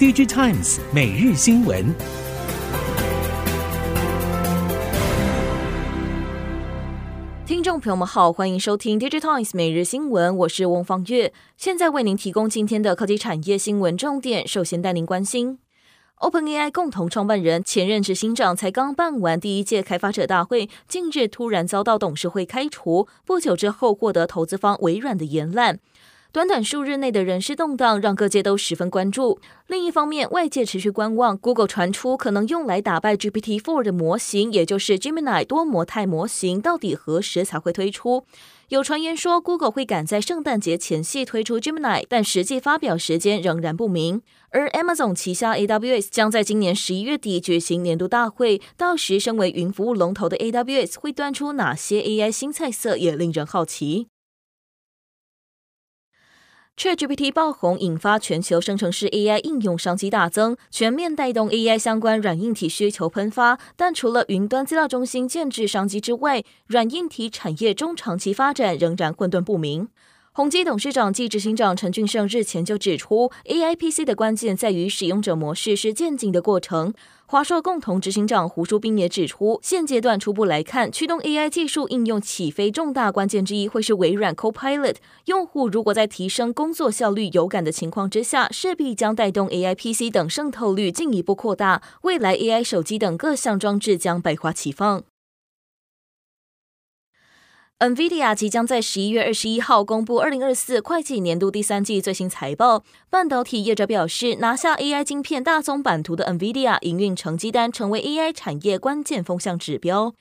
DigiTimes 每日新闻。听众朋友们好，欢迎收听 DigiTimes 每日新闻，我是翁方月，现在为您提供今天的科技产业新闻重点。首先带您关心，OpenAI 共同创办人、前任执行长才刚办完第一届开发者大会，近日突然遭到董事会开除，不久之后获得投资方微软的延揽。短短数日内的人事动荡，让各界都十分关注。另一方面，外界持续观望，Google 传出可能用来打败 GPT-4 的模型，也就是 Gemini 多模态模型，到底何时才会推出？有传言说，Google 会赶在圣诞节前夕推出 Gemini，但实际发表时间仍然不明。而 Amazon 旗下 AWS 将在今年十一月底举行年度大会，到时身为云服务龙头的 AWS 会端出哪些 AI 新菜色，也令人好奇。ChatGPT 爆红，引发全球生成式 AI 应用商机大增，全面带动 AI 相关软硬体需求喷发。但除了云端资料中心建制商机之外，软硬体产业中长期发展仍然混沌不明。宏基董事长暨执行长陈俊盛日前就指出，AI PC 的关键在于使用者模式是渐进的过程。华硕共同执行长胡书斌也指出，现阶段初步来看，驱动 AI 技术应用起飞重大关键之一会是微软 Copilot。用户如果在提升工作效率有感的情况之下，势必将带动 AI PC 等渗透率进一步扩大，未来 AI 手机等各项装置将百花齐放。NVIDIA 即将在十一月二十一号公布二零二四会计年度第三季最新财报。半导体业者表示，拿下 AI 晶片大宗版图的 NVIDIA 营运成绩单成为 AI 产业关键风向指标。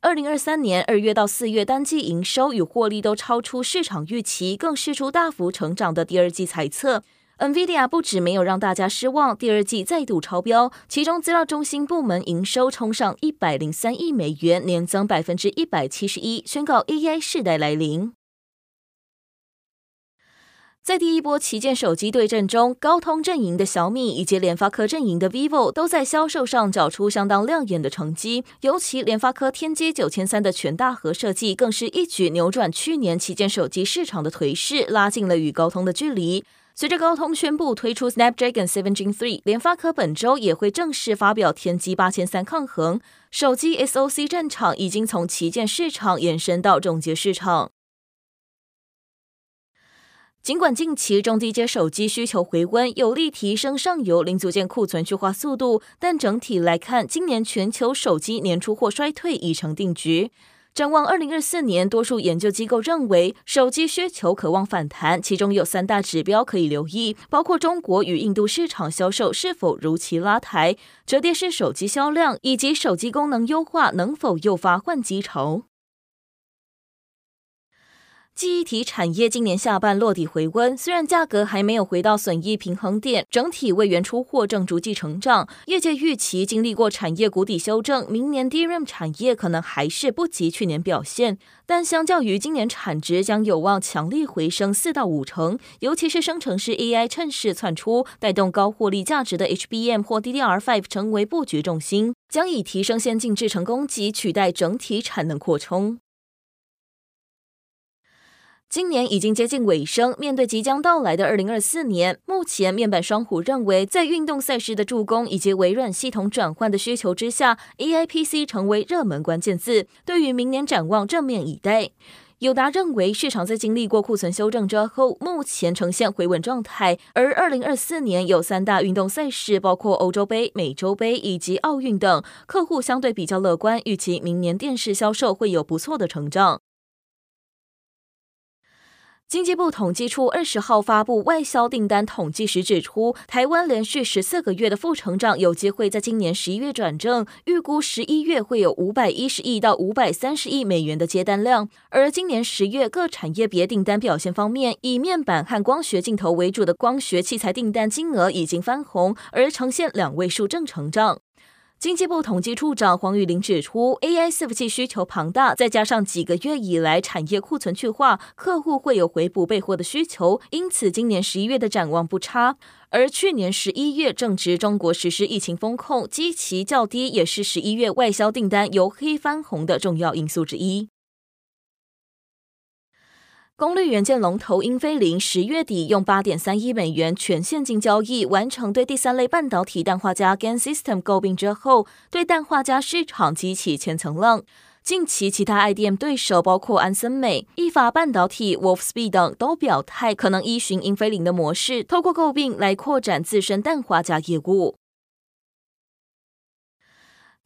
二零二三年二月到四月单季营收与获利都超出市场预期，更释出大幅成长的第二季财测。NVIDIA 不止没有让大家失望，第二季再度超标，其中资料中心部门营收冲上一百零三亿美元，年增百分之一百七十一，宣告 AI 世代来临。在第一波旗舰手机对阵中，高通阵营的小米以及联发科阵营的 vivo 都在销售上缴出相当亮眼的成绩，尤其联发科天玑九千三的全大核设计，更是一举扭转去年旗舰手机市场的颓势，拉近了与高通的距离。随着高通宣布推出 Snapdragon 7 Gen 3，联发科本周也会正式发表天玑八千三抗衡。手机 SoC 战场已经从旗舰市场延伸到中阶市场。尽管近期中低阶手机需求回温，有力提升上游零组件库存去化速度，但整体来看，今年全球手机年出货衰退已成定局。展望二零二四年，多数研究机构认为手机需求可望反弹，其中有三大指标可以留意，包括中国与印度市场销售是否如期拉抬、折叠式手机销量以及手机功能优化能否诱发换机潮。记忆体产业今年下半落地回温，虽然价格还没有回到损益平衡点，整体位元出货正逐季成长。业界预期经历过产业谷底修正，明年 DRAM 产业可能还是不及去年表现，但相较于今年产值将有望强力回升四到五成，尤其是生成式 AI 趁势窜出，带动高获利价值的 HBM 或 DDR5 成为布局重心，将以提升先进制程供给取代整体产能扩充。今年已经接近尾声，面对即将到来的二零二四年，目前面板双虎认为，在运动赛事的助攻以及微软系统转换的需求之下，AI PC 成为热门关键字。对于明年展望，正面以待。友达认为，市场在经历过库存修正之后，目前呈现回稳状态。而二零二四年有三大运动赛事，包括欧洲杯、美洲杯以及奥运等，客户相对比较乐观，预期明年电视销售会有不错的成长。经济部统计处二十号发布外销订单统计时指出，台湾连续十四个月的负成长有机会在今年十一月转正，预估十一月会有五百一十亿到五百三十亿美元的接单量。而今年十月各产业别订单表现方面，以面板和光学镜头为主的光学器材订单金额已经翻红，而呈现两位数正成长。经济部统计处长黄玉玲指出，AI 伺服器需求庞大，再加上几个月以来产业库存去化，客户会有回补备货的需求，因此今年十一月的展望不差。而去年十一月正值中国实施疫情风控，基期较低，也是十一月外销订单由黑翻红的重要因素之一。功率元件龙头英飞凌十月底用八点三亿美元全现金交易完成对第三类半导体氮化镓 GaN System 购并之后，对氮化镓市场激起千层浪。近期，其他 IDM 对手包括安森美、意法半导体、Wolfspeed 等都表态，可能依循英飞凌的模式，透过购并来扩展自身氮化镓业务。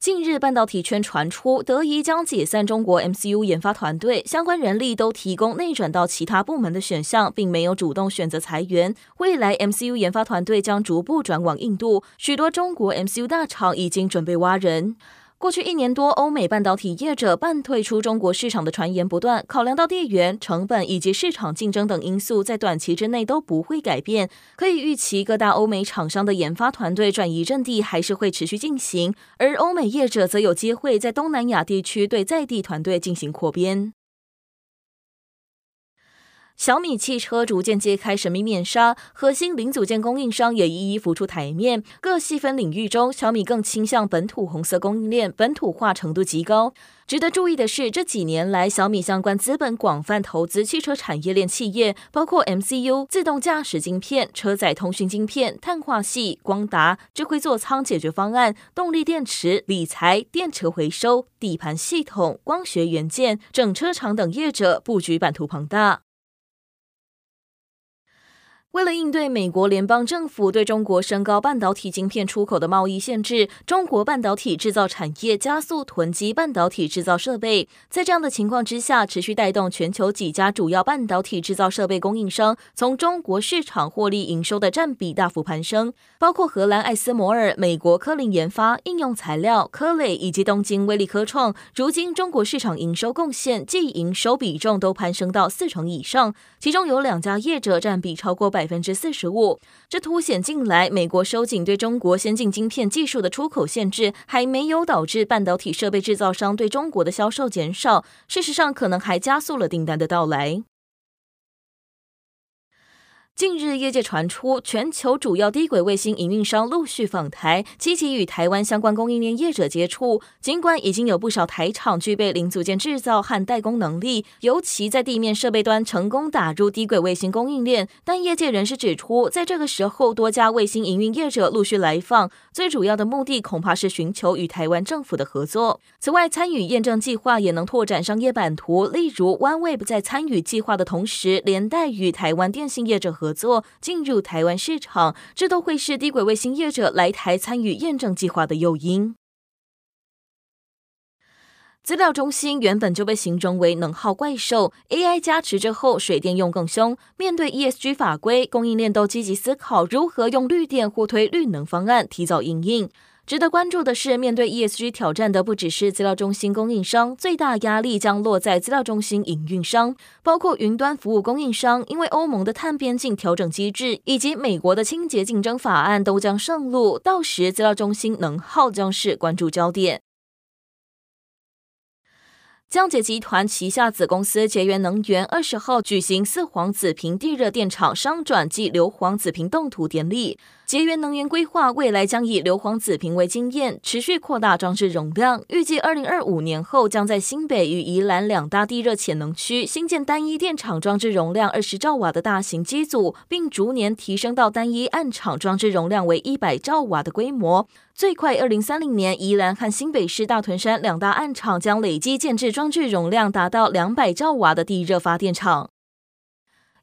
近日，半导体圈传出德仪将解散中国 MCU 研发团队，相关人力都提供内转到其他部门的选项，并没有主动选择裁员。未来 MCU 研发团队将逐步转往印度，许多中国 MCU 大厂已经准备挖人。过去一年多，欧美半导体业者半退出中国市场的传言不断。考量到地缘、成本以及市场竞争等因素，在短期之内都不会改变。可以预期，各大欧美厂商的研发团队转移阵地还是会持续进行，而欧美业者则有机会在东南亚地区对在地团队进行扩编。小米汽车逐渐揭开神秘面纱，核心零组件供应商也一一浮出台面。各细分领域中，小米更倾向本土红色供应链，本土化程度极高。值得注意的是，这几年来，小米相关资本广泛投资汽车产业链企业，包括 MCU、自动驾驶晶片、车载通讯晶片、碳化矽、光达、智慧座舱解决方案、动力电池、理财、电池回收、底盘系统、光学元件、整车厂等业者，布局版图庞大。为了应对美国联邦政府对中国升高半导体晶片出口的贸易限制，中国半导体制造产业加速囤积半导体制造设备。在这样的情况之下，持续带动全球几家主要半导体制造设备供应商从中国市场获利营收的占比大幅攀升，包括荷兰艾斯摩尔、美国科林研发、应用材料、科磊以及东京威力科创。如今，中国市场营收贡献即营收比重都攀升到四成以上，其中有两家业者占比超过百分之四十五，这凸显近来美国收紧对中国先进晶片技术的出口限制，还没有导致半导体设备制造商对中国的销售减少，事实上可能还加速了订单的到来。近日，业界传出全球主要低轨卫星营运商陆续访台，积极与台湾相关供应链业者接触。尽管已经有不少台厂具备零组件制造和代工能力，尤其在地面设备端成功打入低轨卫星供应链，但业界人士指出，在这个时候多家卫星营运业者陆续来访，最主要的目的恐怕是寻求与台湾政府的合作。此外，参与验证计划也能拓展商业版图，例如 OneWeb 在参与计划的同时，连带与台湾电信业者合。合作进入台湾市场，这都会是低轨卫星业者来台参与验证计划的诱因。资料中心原本就被形容为能耗怪兽，AI 加持之后，水电用更凶。面对 ESG 法规，供应链都积极思考如何用绿电或推绿能方案，提早应应。值得关注的是，面对 ESG 挑战的不只是资料中心供应商，最大压力将落在资料中心营运商，包括云端服务供应商，因为欧盟的碳边境调整机制以及美国的清洁竞争法案都将上路，到时资料中心能耗将是关注焦点。降捷集团旗下子公司节源能源二十号举行四皇子坪地热电厂商转暨硫磺子坪动土典礼。捷源能源规划未来将以硫磺子坪为经验，持续扩大装置容量，预计二零二五年后将在新北与宜兰两大地热潜能区新建单一电厂装置容量二十兆瓦的大型机组，并逐年提升到单一暗场装置容量为一百兆瓦的规模。最快二零三零年，宜兰和新北市大屯山两大暗场将累计建置装置容量达到两百兆瓦的地热发电厂。